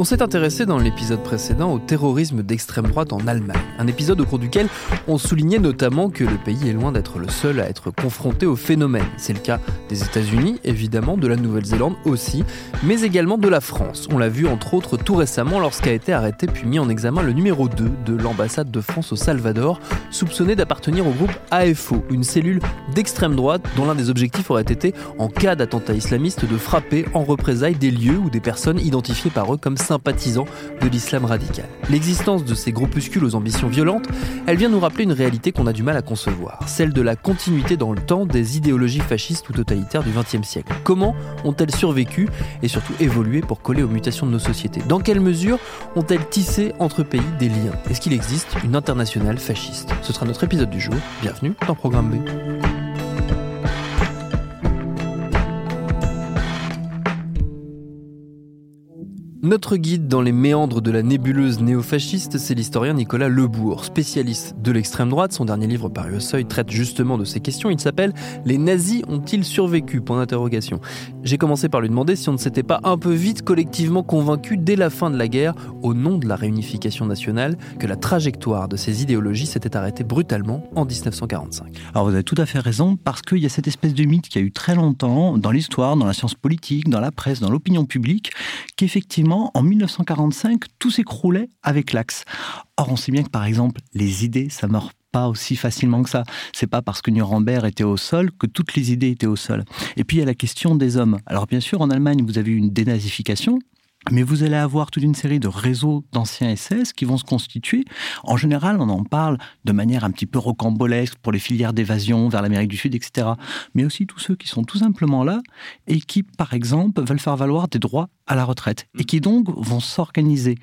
On s'est intéressé dans l'épisode précédent au terrorisme d'extrême droite en Allemagne, un épisode au cours duquel on soulignait notamment que le pays est loin d'être le seul à être confronté au phénomène. C'est le cas des États-Unis, évidemment, de la Nouvelle-Zélande aussi, mais également de la France. On l'a vu entre autres tout récemment lorsqu'a été arrêté puis mis en examen le numéro 2 de l'ambassade de France au Salvador, soupçonné d'appartenir au groupe AFO, une cellule d'extrême droite dont l'un des objectifs aurait été, en cas d'attentat islamiste, de frapper en représailles des lieux ou des personnes identifiées par eux comme sympathisants de l'islam radical. L'existence de ces groupuscules aux ambitions violentes, elle vient nous rappeler une réalité qu'on a du mal à concevoir, celle de la continuité dans le temps des idéologies fascistes ou totalitaires du XXe siècle. Comment ont-elles survécu et surtout évolué pour coller aux mutations de nos sociétés? Dans quelle mesure ont-elles tissé entre pays des liens? Est-ce qu'il existe une internationale fasciste? Ce sera notre épisode du jour. Bienvenue dans Programme B. Notre guide dans les méandres de la nébuleuse néofasciste, c'est l'historien Nicolas Lebourg, spécialiste de l'extrême droite. Son dernier livre paru au seuil traite justement de ces questions. Il s'appelle Les nazis ont-ils survécu? J'ai commencé par lui demander si on ne s'était pas un peu vite collectivement convaincu dès la fin de la guerre, au nom de la réunification nationale, que la trajectoire de ces idéologies s'était arrêtée brutalement en 1945. Alors vous avez tout à fait raison, parce qu'il y a cette espèce de mythe qui a eu très longtemps dans l'histoire, dans la science politique, dans la presse, dans l'opinion publique, qu'effectivement, en 1945, tout s'écroulait avec l'Axe. Or, on sait bien que, par exemple, les idées, ça meurt pas aussi facilement que ça. C'est pas parce que Nuremberg était au sol que toutes les idées étaient au sol. Et puis il y a la question des hommes. Alors bien sûr, en Allemagne, vous avez eu une dénazification, mais vous allez avoir toute une série de réseaux d'anciens SS qui vont se constituer. En général, on en parle de manière un petit peu rocambolesque pour les filières d'évasion vers l'Amérique du Sud, etc. Mais aussi tous ceux qui sont tout simplement là et qui, par exemple, veulent faire valoir des droits à la retraite et qui donc vont s'organiser.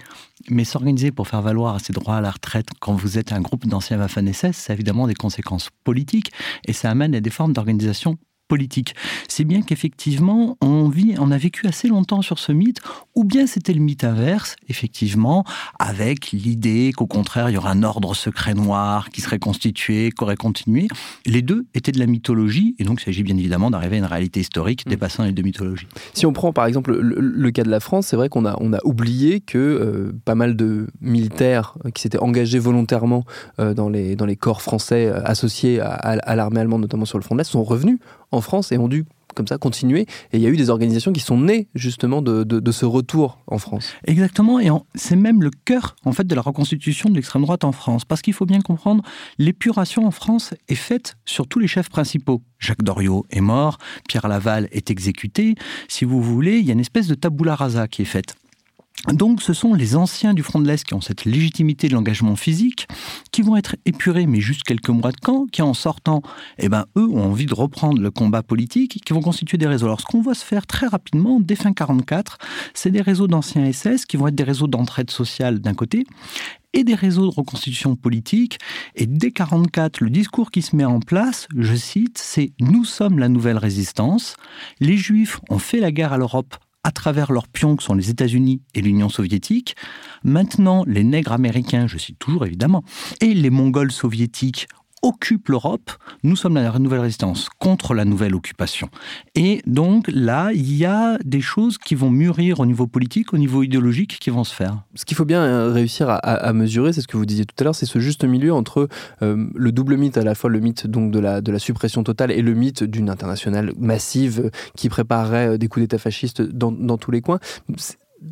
Mais s'organiser pour faire valoir ces droits à la retraite quand vous êtes un groupe d'anciens Waffen-SS, c'est évidemment des conséquences politiques et ça amène à des formes d'organisation politique. C'est bien qu'effectivement, on, vit, on a vécu assez longtemps sur ce mythe, ou bien c'était le mythe inverse, effectivement, avec l'idée qu'au contraire, il y aurait un ordre secret noir qui serait constitué, qui aurait continué. Les deux étaient de la mythologie, et donc il s'agit bien évidemment d'arriver à une réalité historique mm. dépassant les deux mythologies. Si on prend par exemple le, cas de la France, c'est vrai qu'on a, on a oublié que euh, pas mal de militaires qui s'étaient engagés volontairement euh, dans, les, dans les corps français euh, associés à, à l'armée allemande, notamment sur le front de l'Est, sont revenus en France et ont dû comme ça continuer. Et il y a eu des organisations qui sont nées justement de, ce retour en France. Exactement, et c'est même le cœur en fait de la reconstitution de l'extrême droite en France, parce qu'il faut bien comprendre, l'épuration en France est faite sur tous les chefs principaux. Jacques Doriot est mort, Pierre Laval est exécuté. Si vous voulez, il y a une espèce de tabula rasa qui est faite. Donc ce sont les anciens du front de l'Est qui ont cette légitimité de l'engagement physique, qui vont être épurés, mais juste quelques mois de camp, qui en sortant, eh ben, eux ont envie de reprendre le combat politique, qui vont constituer des réseaux. Alors ce qu'on voit se faire très rapidement, dès fin 44, c'est des réseaux d'anciens SS qui vont être des réseaux d'entraide sociale d'un côté, et des réseaux de reconstitution politique. Et dès 44, le discours qui se met en place, je cite, c'est Nous sommes la nouvelle résistance. Les Juifs ont fait la guerre à l'Europe à travers leurs pions que sont les États-Unis et l'Union soviétique. Maintenant, les nègres américains, je cite toujours évidemment, et les Mongols soviétiques occupe l'Europe, nous sommes la nouvelle résistance contre la nouvelle occupation. Et donc là, il y a des choses qui vont mûrir au niveau politique, au niveau idéologique, qui vont se faire. Ce qu'il faut bien euh, réussir à, mesurer, c'est ce que vous disiez tout à l'heure, c'est ce juste milieu entre euh, le double mythe, à la fois le mythe donc de la, suppression totale et le mythe d'une internationale massive euh, qui préparerait des coups d'État fascistes dans tous les coins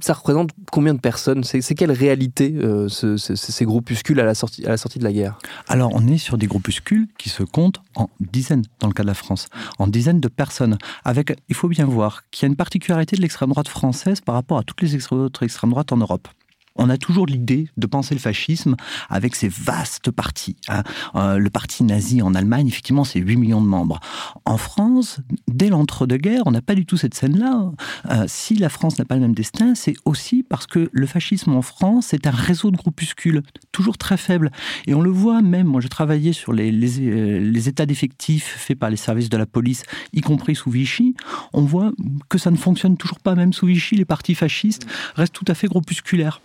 ça représente combien de personnes C'est quelle réalité euh, ces groupuscules à la, sortie, à la sortie de la guerre? Alors, on est sur des groupuscules qui se comptent en dizaines, dans le cas de la France, en dizaines de personnes. Avec, il faut bien voir qu'il y a une particularité de l'extrême droite française par rapport à toutes les autres extrêmes droites en Europe. On a toujours l'idée de penser le fascisme avec ses vastes partis. Hein. Euh, le parti nazi en Allemagne, effectivement, c'est 8 millions de membres. En France, dès l'entre-deux-guerres, on n'a pas du tout cette scène-là. Euh, si la France n'a pas le même destin, c'est aussi parce que le fascisme en France, c'est un réseau de groupuscules, toujours très faible. Et on le voit même, moi j'ai travaillé sur les, euh, les états d'effectifs faits par les services de la police, y compris sous Vichy, on voit que ça ne fonctionne toujours pas, même sous Vichy, les partis fascistes restent tout à fait groupusculaires.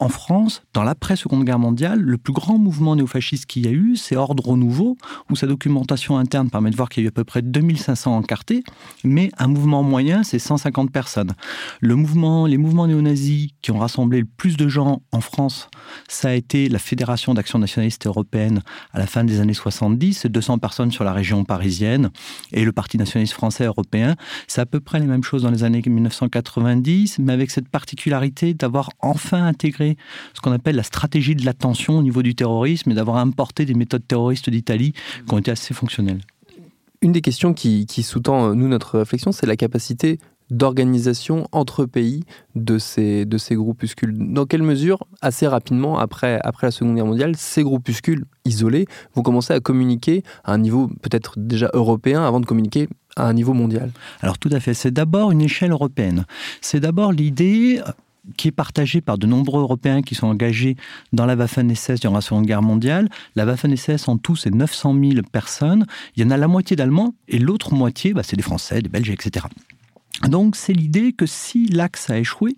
En France, dans l'après-seconde guerre mondiale, le plus grand mouvement néofasciste qu'il y a eu, c'est Ordre Nouveau, où sa documentation interne permet de voir qu'il y a eu à peu près 2500 encartés, mais un mouvement moyen, c'est 150 personnes. Les mouvements néo-nazis qui ont rassemblé le plus de gens en France, ça a été la Fédération d'action nationaliste européenne à la fin des années 70, 200 personnes sur la région parisienne, et le Parti nationaliste français européen, c'est à peu près les mêmes choses dans les années 1990, mais avec cette particularité d'avoir enfin intégré ce qu'on appelle la stratégie de l'attention au niveau du terrorisme et d'avoir importé des méthodes terroristes d'Italie qui ont été assez fonctionnelles. Une des questions qui, sous-tend, nous, notre réflexion, c'est la capacité d'organisation entre pays de ces, de ces groupuscules. Dans quelle mesure, assez rapidement, après, après la Seconde Guerre mondiale, ces groupuscules isolés vont commencer à communiquer à un niveau peut-être déjà européen avant de communiquer à un niveau mondial? Alors tout à fait, c'est d'abord une échelle européenne. C'est d'abord l'idée qui est partagée par de nombreux Européens qui sont engagés dans la Waffen-SS durant la Seconde Guerre mondiale. La Waffen-SS, en tout, c'est 900 000 personnes. Il y en a la moitié d'Allemands et l'autre moitié, bah, c'est des Français, des Belges, etc. Donc c'est l'idée que si l'Axe a échoué,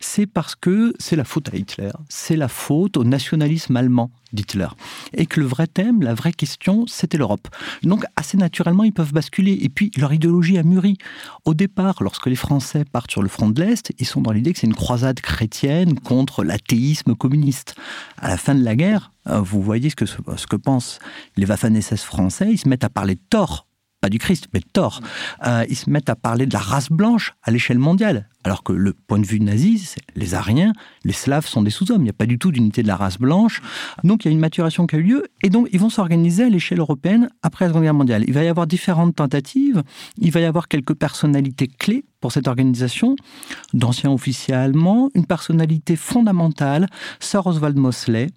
c'est parce que c'est la faute à Hitler, c'est la faute au nationalisme allemand d'Hitler. Et que le vrai thème, la vraie question, c'était l'Europe. Donc assez naturellement, ils peuvent basculer. Et puis leur idéologie a mûri. Au départ, lorsque les Français partent sur le front de l'Est, ils sont dans l'idée que c'est une croisade chrétienne contre l'athéisme communiste. À la fin de la guerre, euh, vous voyez ce que, ce que pensent les Waffen-SS français, ils se mettent à parler de tort du Christ, mais de Thor. Euh, ils se mettent à parler de la race blanche à l'échelle mondiale. Alors que le point de vue nazi, les Ariens, les Slaves sont des sous-hommes. Il n'y a pas du tout d'unité de la race blanche. Donc il y a une maturation qui a eu lieu. Et donc ils vont s'organiser à l'échelle européenne après la Seconde Guerre mondiale. Il va y avoir différentes tentatives. Il va y avoir quelques personnalités clés pour cette organisation, d'anciens officiers allemands, une personnalité fondamentale, Sir Oswald Mosley,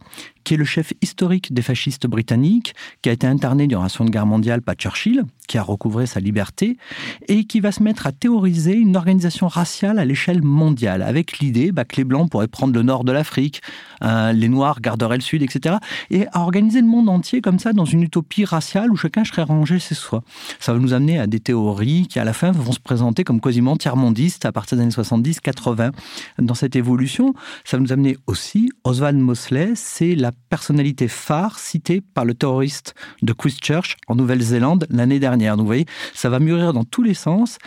qui est le chef historique des fascistes britanniques, qui a été interné durant la Seconde Guerre mondiale par Churchill, qui a recouvré sa liberté, et qui va se mettre à théoriser une organisation raciale à l'échelle mondiale, avec l'idée bah, que les Blancs pourraient prendre le nord de l'Afrique, euh, les Noirs garderaient le sud, etc. Et à organiser le monde entier comme ça dans une utopie raciale où chacun serait rangé chez soi. Ça va nous amener à des théories qui à la fin vont se présenter comme quasiment tiers-mondistes à partir des années 70-80. Dans cette évolution, ça va nous amener aussi, Oswald Mosley, c'est la personnalité phare citée par le terroriste de Christchurch en Nouvelle-Zélande l'année dernière. Donc vous voyez, ça va mûrir dans tous les sens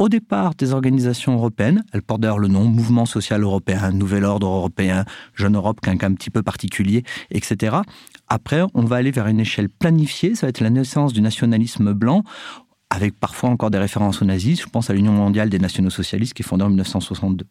au départ des organisations européennes. Elles portent d'ailleurs le nom Mouvement social européen, Nouvel ordre européen, Jeune Europe, qu'un un petit peu particulier, etc. Après, on va aller vers une échelle planifiée. Ça va être la naissance du nationalisme blanc avec parfois encore des références aux nazis. Je pense à l'Union mondiale des nationaux socialistes qui est fondée en 1962.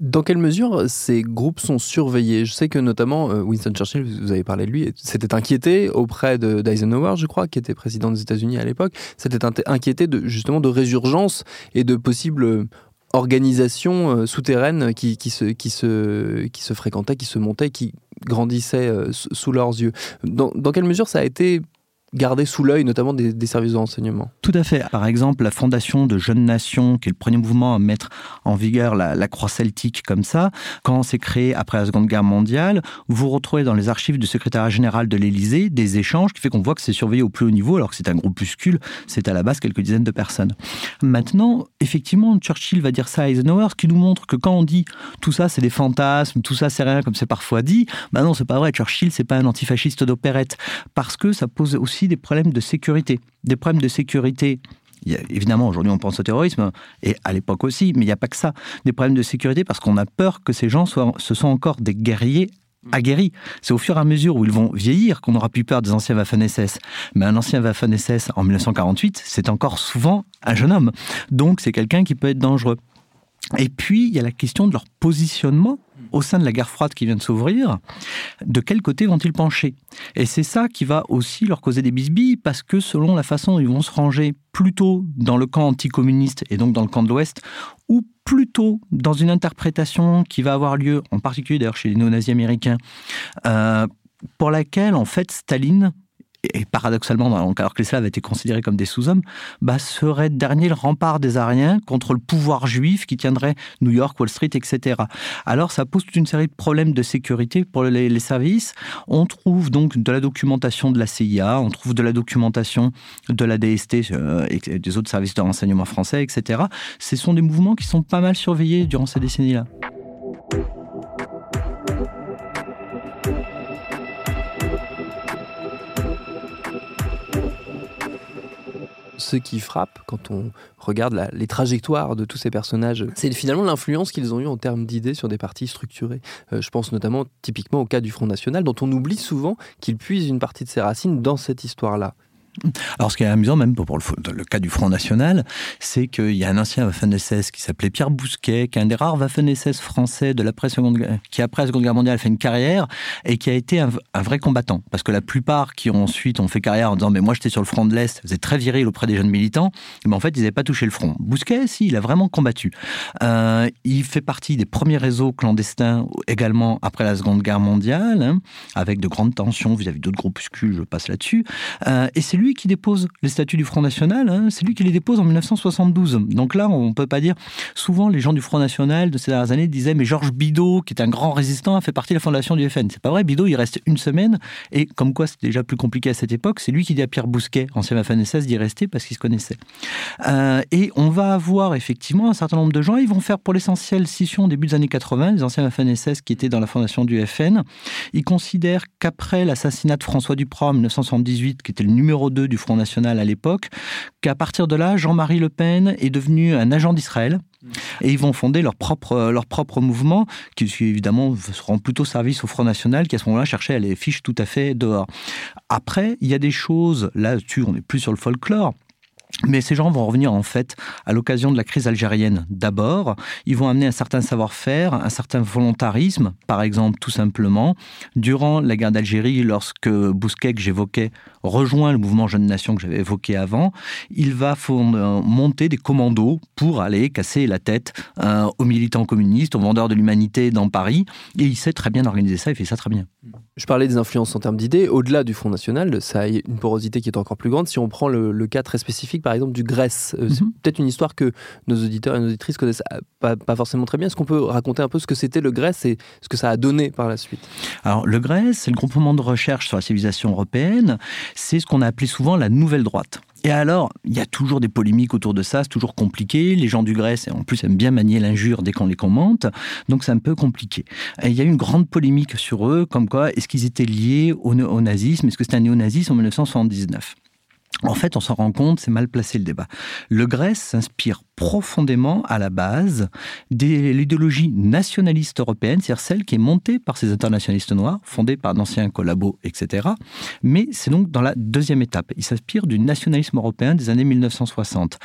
Dans quelle mesure ces groupes sont surveillés? Je sais que notamment euh, Winston Churchill, vous avez parlé de lui, s'était inquiété auprès d'Eisenhower, je crois, qui était président des États-Unis à l'époque, s'était inquiété justement de résurgence et de possibles organisations euh, souterraines qui, se, qui, se, fréquentaient, qui se montaient, qui grandissaient euh, sous leurs yeux. Dans quelle mesure ça a été garder sous l'œil notamment des, services de renseignement. Tout à fait. Par exemple, la fondation de Jeunes Nations, qui est le premier mouvement à mettre en vigueur la, croix celtique comme ça, quand c'est créé après la Seconde Guerre mondiale, vous retrouvez dans les archives du secrétariat général de l'Élysée des échanges qui fait qu'on voit que c'est surveillé au plus haut niveau, alors que c'est un groupuscule, c'est à la base quelques dizaines de personnes. Maintenant, effectivement, Churchill va dire ça à Eisenhower, ce qui nous montre que quand on dit tout ça c'est des fantasmes, tout ça c'est rien comme c'est parfois dit, ben non, c'est pas vrai. Churchill, c'est pas un antifasciste d'opérette, parce que ça pose aussi des problèmes de sécurité. Des problèmes de sécurité évidemment, aujourd'hui, on pense au terrorisme, et à l'époque aussi, mais il n'y a pas que ça. Des problèmes de sécurité parce qu'on a peur que ces gens soient, ce sont encore des guerriers aguerris. C'est au fur et à mesure où ils vont vieillir qu'on n'aura plus peur des anciens Waffen-SS. Mais un ancien Waffen-SS en 1948, c'est encore souvent un jeune homme. Donc, c'est quelqu'un qui peut être dangereux. Et puis, il y a la question de leur positionnement au sein de la guerre froide qui vient de s'ouvrir, de quel côté vont-ils pencher? Et c'est ça qui va aussi leur causer des bisbilles, parce que selon la façon dont ils vont se ranger plutôt dans le camp anticommuniste et donc dans le camp de l'Ouest, ou plutôt dans une interprétation qui va avoir lieu, en particulier d'ailleurs chez les néo-nazis américains, euh, pour laquelle en fait Staline et paradoxalement, alors que les Slaves étaient considérés comme des sous-hommes, bah, serait dernier le rempart des Ariens contre le pouvoir juif qui tiendrait New York, Wall Street, etc. Alors ça pose toute une série de problèmes de sécurité pour les, services. On trouve donc de la documentation de la CIA, on trouve de la documentation de la DST euh, et des autres services de renseignement français, etc. Ce sont des mouvements qui sont pas mal surveillés durant ces décennies-là. Ce qui frappe quand on regarde les trajectoires de tous ces personnages, c'est finalement l'influence qu'ils ont eu en termes d'idées sur des partis structurés. Euh, je pense notamment typiquement au cas du Front National, dont on oublie souvent qu'il puise une partie de ses racines dans cette histoire-là. Alors, ce qui est amusant, même pour le, cas du Front National, c'est qu'il y a un ancien Waffen-SS qui s'appelait Pierre Bousquet, qui est un des rares Waffen-SS français de l'après seconde, qui après la Seconde Guerre mondiale a fait une carrière et qui a été un, vrai combattant. Parce que la plupart qui ont ensuite ont fait carrière en disant mais moi j'étais sur le front de l'Est, vous êtes très viril auprès des jeunes militants, mais en fait ils n'avaient pas touché le front. Bousquet, si, il a vraiment combattu. Euh, il fait partie des premiers réseaux clandestins également après la Seconde Guerre mondiale, hein, avec de grandes tensions vis-à-vis d'autres groupuscules, je passe là-dessus. Euh, et c'est lui qui dépose les statuts du Front National, hein. c'est lui qui les dépose en 1972. Donc là, on ne peut pas dire. Souvent, les gens du Front National de ces dernières années disaient Mais Georges Bidault, qui est un grand résistant, a fait partie de la fondation du FN. C'est pas vrai, Bidault, il reste une semaine, et comme quoi c'était déjà plus compliqué à cette époque, c'est lui qui dit à Pierre Bousquet, ancien FNSS, d'y rester parce qu'il se connaissait. Euh, et on va avoir effectivement un certain nombre de gens, ils vont faire pour l'essentiel scission début des années 80, les anciens FNSS qui étaient dans la fondation du FN. Ils considèrent qu'après l'assassinat de François Duprat en 1978, qui était le numéro du Front National à l'époque, qu'à partir de là, Jean-Marie Le Pen est devenu un agent d'Israël. Et ils vont fonder leur propre, leur propre mouvement, qui évidemment seront plutôt service au Front National, qui à ce moment-là cherchait à les fiches tout à fait dehors. Après, il y a des choses, là-dessus, on n'est plus sur le folklore, mais ces gens vont revenir en fait à l'occasion de la crise algérienne d'abord. Ils vont amener un certain savoir-faire, un certain volontarisme, par exemple tout simplement. Durant la guerre d'Algérie, lorsque Bousquet, que j'évoquais, rejoint le mouvement Jeune Nation que j'avais évoqué avant, il va monter des commandos pour aller casser la tête euh, aux militants communistes, aux vendeurs de l'humanité dans Paris. Et il sait très bien organiser ça, il fait ça très bien. Je parlais des influences en termes d'idées. Au-delà du Front National, ça a une porosité qui est encore plus grande. Si on prend le, cas très spécifique, par exemple, du Grèce, euh, c'est mhm. peut-être une histoire que nos auditeurs et nos auditrices connaissent pas, pas forcément très bien. Est-ce qu'on peut raconter un peu ce que c'était le Grèce et ce que ça a donné par la suite? Alors, le Grèce, c'est le groupement de recherche sur la civilisation européenne. C'est ce qu'on a appelé souvent la nouvelle droite. Et alors, il y a toujours des polémiques autour de ça, c'est toujours compliqué. Les gens du Grèce, en plus, aiment bien manier l'injure dès qu'on les commente, donc c'est un peu compliqué. Et il y a eu une grande polémique sur eux, comme quoi, est-ce qu'ils étaient liés au, au nazisme Est-ce que c'était un néonazisme en 1979 en fait, on s'en rend compte, c'est mal placé le débat. Le Grèce s'inspire profondément à la base de l'idéologie nationaliste européenne, c'est-à-dire celle qui est montée par ces internationalistes noirs, fondés par d'anciens collabos, etc. Mais c'est donc dans la deuxième étape. Il s'inspire du nationalisme européen des années 1960.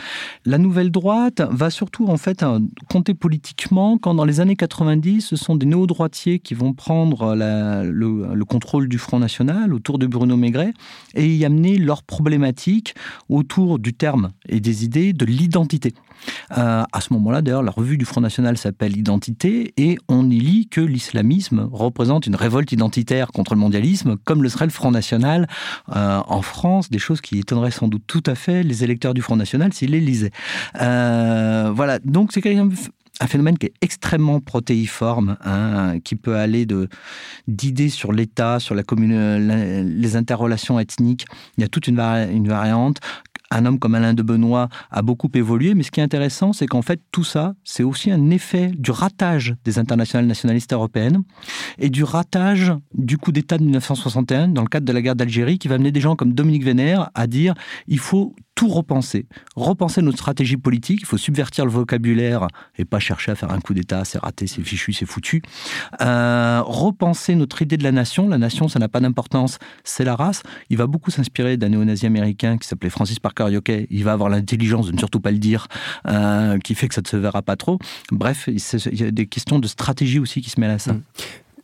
La nouvelle droite va surtout en fait compter politiquement quand dans les années 90, ce sont des néo-droitiers qui vont prendre le, le, contrôle du Front National autour de Bruno Maigret et y amener leurs problématiques autour du terme et des idées de l'identité. Euh, à ce moment-là, d'ailleurs, la revue du Front National s'appelle Identité et on y lit que l'islamisme représente une révolte identitaire contre le mondialisme, comme le serait le Front National euh, en France, des choses qui étonneraient sans doute tout à fait les électeurs du Front National s'ils les lisaient. Euh, voilà, donc c'est un phénomène qui est extrêmement protéiforme, hein, qui peut aller d'idées sur l'État, sur la commune, les interrelations ethniques. Il y a toute une, une variante un homme comme Alain de Benoît a beaucoup évolué, mais ce qui est intéressant, c'est qu'en fait, tout ça, c'est aussi un effet du ratage des internationales nationalistes européennes et du ratage du coup d'État de 1961 dans le cadre de la guerre d'Algérie qui va amener des gens comme Dominique Vénère à dire il faut tout repenser, repenser notre stratégie politique. Il faut subvertir le vocabulaire et pas chercher à faire un coup d'État, c'est raté, c'est fichu, c'est foutu. Euh, repenser notre idée de la nation. La nation, ça n'a pas d'importance, c'est la race. Il va beaucoup s'inspirer d'un néo-nazi américain qui s'appelait Francis Parker Yockey. Il va avoir l'intelligence de ne surtout pas le dire, euh, qui fait que ça ne se verra pas trop. Bref, il y a des questions de stratégie aussi qui se mêlent à ça.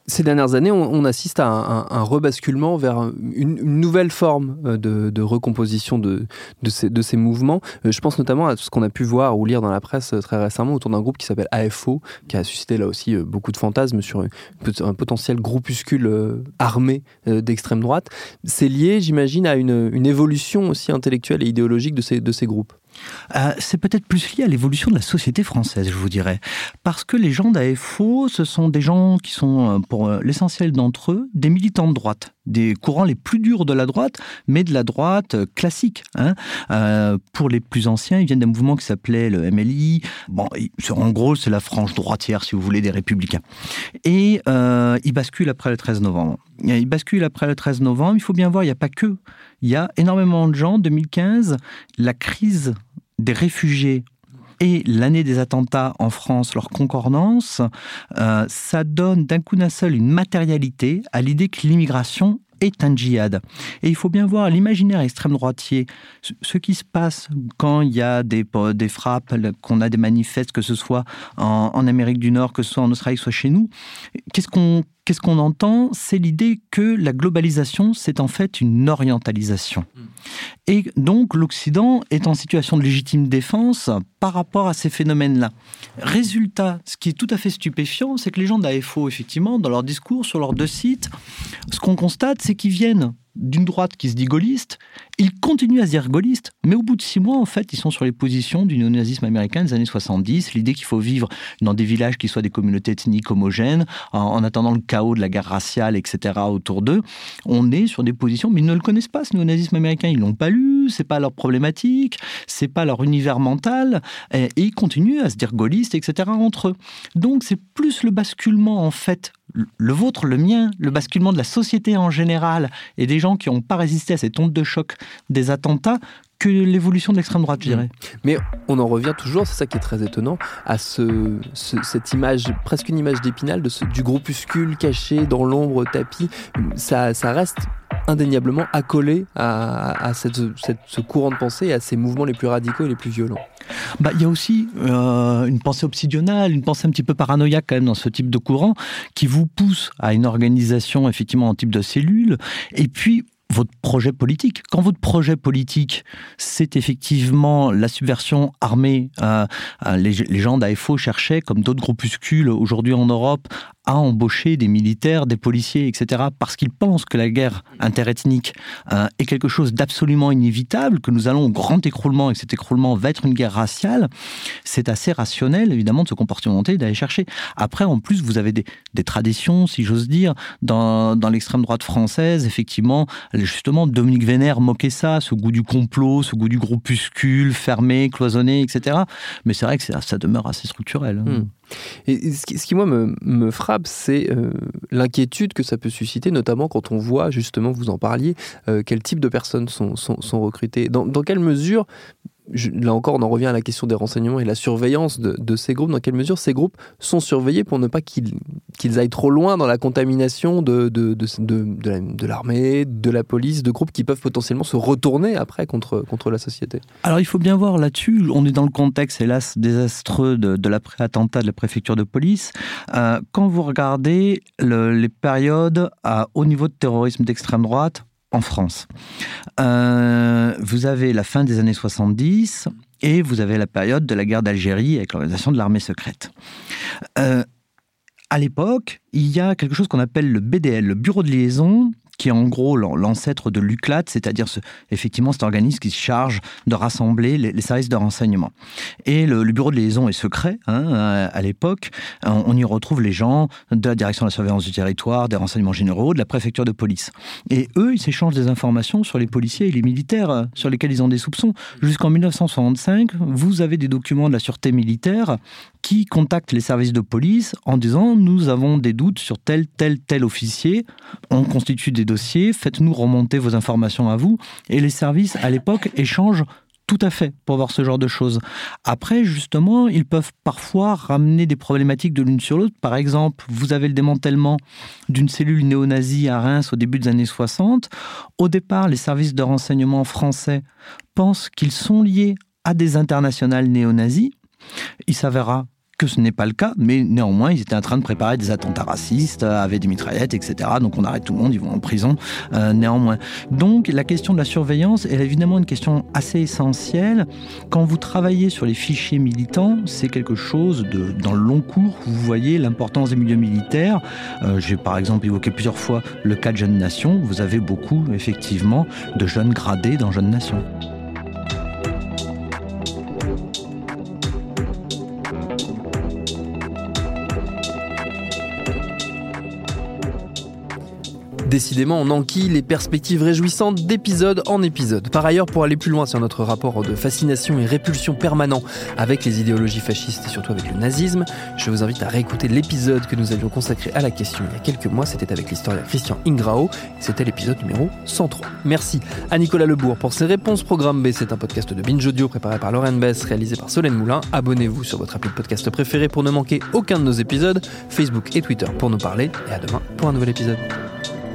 Ces dernières années, on, assiste à un, rebasculement vers une, nouvelle forme euh, de, recomposition de, ces, mouvements. Euh, je pense notamment à ce qu'on a pu voir ou lire dans la presse très récemment autour d'un groupe qui s'appelle AFO, qui a suscité là aussi beaucoup de fantasmes sur un potentiel groupuscule armé d'extrême droite. C'est lié, j'imagine, à une, évolution aussi intellectuelle et idéologique de ces groupes. Euh, c'est peut-être plus lié à l'évolution de la société française, je vous dirais. Parce que les gens d'AFO, ce sont des gens qui sont, euh, pour euh, l'essentiel d'entre eux, des militants de droite, des courants les plus durs de la droite, mais de la droite classique. Hein. pour les plus anciens, ils viennent d'un mouvement qui s'appelait le MLI. En gros, c'est la frange droitière, si vous voulez, des républicains. Et ils basculent après le 13 novembre. Ils basculent après le 13 novembre. Il faut bien voir, il n'y a pas que. Il y a énormément de gens. 2015, la crise des réfugiés et l'année des attentats en France, leur concordance, euh, ça donne d'un coup d'un seul une matérialité à l'idée que l'immigration est un djihad. Et il faut bien voir l'imaginaire extrême droitier, ce qui se passe quand il y a des, des frappes, qu'on a des manifestes, que ce soit en, en, Amérique du Nord, que ce soit en Australie, soit chez nous. Qu'est-ce qu'on qu'est-ce qu'on entend? C'est l'idée que la globalisation, c'est en fait une orientalisation. Hmm. Et donc l'Occident est en situation de légitime défense par rapport à ces phénomènes-là. Résultat, ce qui est tout à fait stupéfiant, c'est que les gens d'AFO, effectivement, dans leur discours sur leurs deux sites, ce qu'on constate, c'est qu'ils viennent d'une droite qui se dit gaulliste, ils continuent à se dire gaullistes, mais au bout de six mois, en fait, ils sont sur les positions du néonazisme américain des années 70, l'idée qu'il faut vivre dans des villages qui soient des communautés ethniques homogènes, en, attendant le chaos de la guerre raciale, etc., autour d'eux. On est sur des positions, mais ils ne le connaissent pas, ce néonazisme américain, ils l'ont pas lu, c'est pas leur problématique, c'est pas leur univers mental, et, et ils continuent à se dire gaullistes, etc., entre eux. Donc, c'est plus le basculement, en fait, le vôtre, le mien, le basculement de la société en général et des gens qui n'ont pas résisté à cette onde de choc des attentats que l'évolution de l'extrême droite, je dirais. Mais on en revient toujours, c'est ça qui est très étonnant, à ce, cette image, presque une image d'épinal, du groupuscule caché dans l'ombre tapis. Ça, ça reste indéniablement accolé à, cette, ce courant de pensée à ces mouvements les plus radicaux et les plus violents. Bah, il y a aussi euh, une pensée obsidionale, une pensée un petit peu paranoïaque quand même dans ce type de courant qui vous pousse à une organisation effectivement en type de cellule. Et puis votre projet politique. Quand votre projet politique, c'est effectivement la subversion armée, euh, euh, les, les, gens d'AFO cherchaient, comme d'autres groupuscules aujourd'hui en Europe, à embaucher des militaires, des policiers, etc., parce qu'ils pensent que la guerre interethnique euh, est quelque chose d'absolument inévitable, que nous allons au grand écroulement et que cet écroulement va être une guerre raciale, c'est assez rationnel, évidemment, de se comportementer, d'aller chercher. Après, en plus, vous avez des, traditions, si j'ose dire, dans, l'extrême droite française, effectivement, justement, Dominique Vénère moquait ça, ce goût du complot, ce goût du groupuscule, fermé, cloisonné, etc. Mais c'est vrai que ça, ça demeure assez structurel. Hein. Hmm. Et ce qui, moi, me, frappe, c'est euh, l'inquiétude que ça peut susciter, notamment quand on voit, justement, vous en parliez, euh, quel type de personnes sont, recrutées. Dans, quelle mesure là encore, on en revient à la question des renseignements et la surveillance de, ces groupes. Dans quelle mesure ces groupes sont surveillés pour ne pas qu'ils aillent trop loin dans la contamination de, l'armée, de la police, de groupes qui peuvent potentiellement se retourner après contre, la société? Alors il faut bien voir là-dessus, on est dans le contexte, hélas, désastreux de, l'après-attentat de la préfecture de police. Euh, quand vous regardez les périodes à haut niveau de terrorisme d'extrême droite, en France. Euh, vous avez la fin des années 70 et vous avez la période de la guerre d'Algérie avec l'organisation de l'armée secrète. Euh, à l'époque, il y a quelque chose qu'on appelle le BDL, le Bureau de liaison qui est en gros l'ancêtre de l'UCLAT, c'est-à-dire ce, effectivement cet organisme qui se charge de rassembler les, services de renseignement. Et le, bureau de liaison est secret hein, à, l'époque. On, y retrouve les gens de la direction de la surveillance du territoire, des renseignements généraux, de la préfecture de police. Et eux, ils s'échangent des informations sur les policiers et les militaires euh, sur lesquels ils ont des soupçons. Jusqu'en 1965, vous avez des documents de la sûreté militaire qui contactent les services de police en disant nous avons des doutes sur tel, tel, tel officier. On constitue des dossiers, faites-nous remonter vos informations à vous. Et les services, à l'époque, échangent tout à fait pour voir ce genre de choses. Après, justement, ils peuvent parfois ramener des problématiques de l'une sur l'autre. Par exemple, vous avez le démantèlement d'une cellule néo-nazie à Reims au début des années 60. Au départ, les services de renseignement français pensent qu'ils sont liés à des internationales néo-nazis. Il s'avérera que ce n'est pas le cas, mais néanmoins, ils étaient en train de préparer des attentats racistes, avaient des mitraillettes, etc. Donc on arrête tout le monde, ils vont en prison, euh, néanmoins. Donc la question de la surveillance est évidemment une question assez essentielle. Quand vous travaillez sur les fichiers militants, c'est quelque chose dans le long cours, vous voyez l'importance des milieux militaires. Euh, J'ai par exemple évoqué plusieurs fois le cas de Jeunes Nations. Vous avez beaucoup, effectivement, de jeunes gradés dans Jeunes Nations. Décidément, on enquille les perspectives réjouissantes d'épisode en épisode. Par ailleurs, pour aller plus loin sur notre rapport de fascination et répulsion permanent avec les idéologies fascistes et surtout avec le nazisme, je vous invite à réécouter l'épisode que nous avions consacré à la question il y a quelques mois. C'était avec l'historien Christian Ingrao. C'était l'épisode numéro 103. Merci à Nicolas Lebourg pour ses réponses. Programme B, c'est un podcast de Binge Audio préparé par Lauren Bess, réalisé par Solène Moulin. Abonnez-vous sur votre appli de podcast préféré pour ne manquer aucun de nos épisodes. Facebook et Twitter pour nous parler. Et à demain pour un nouvel épisode.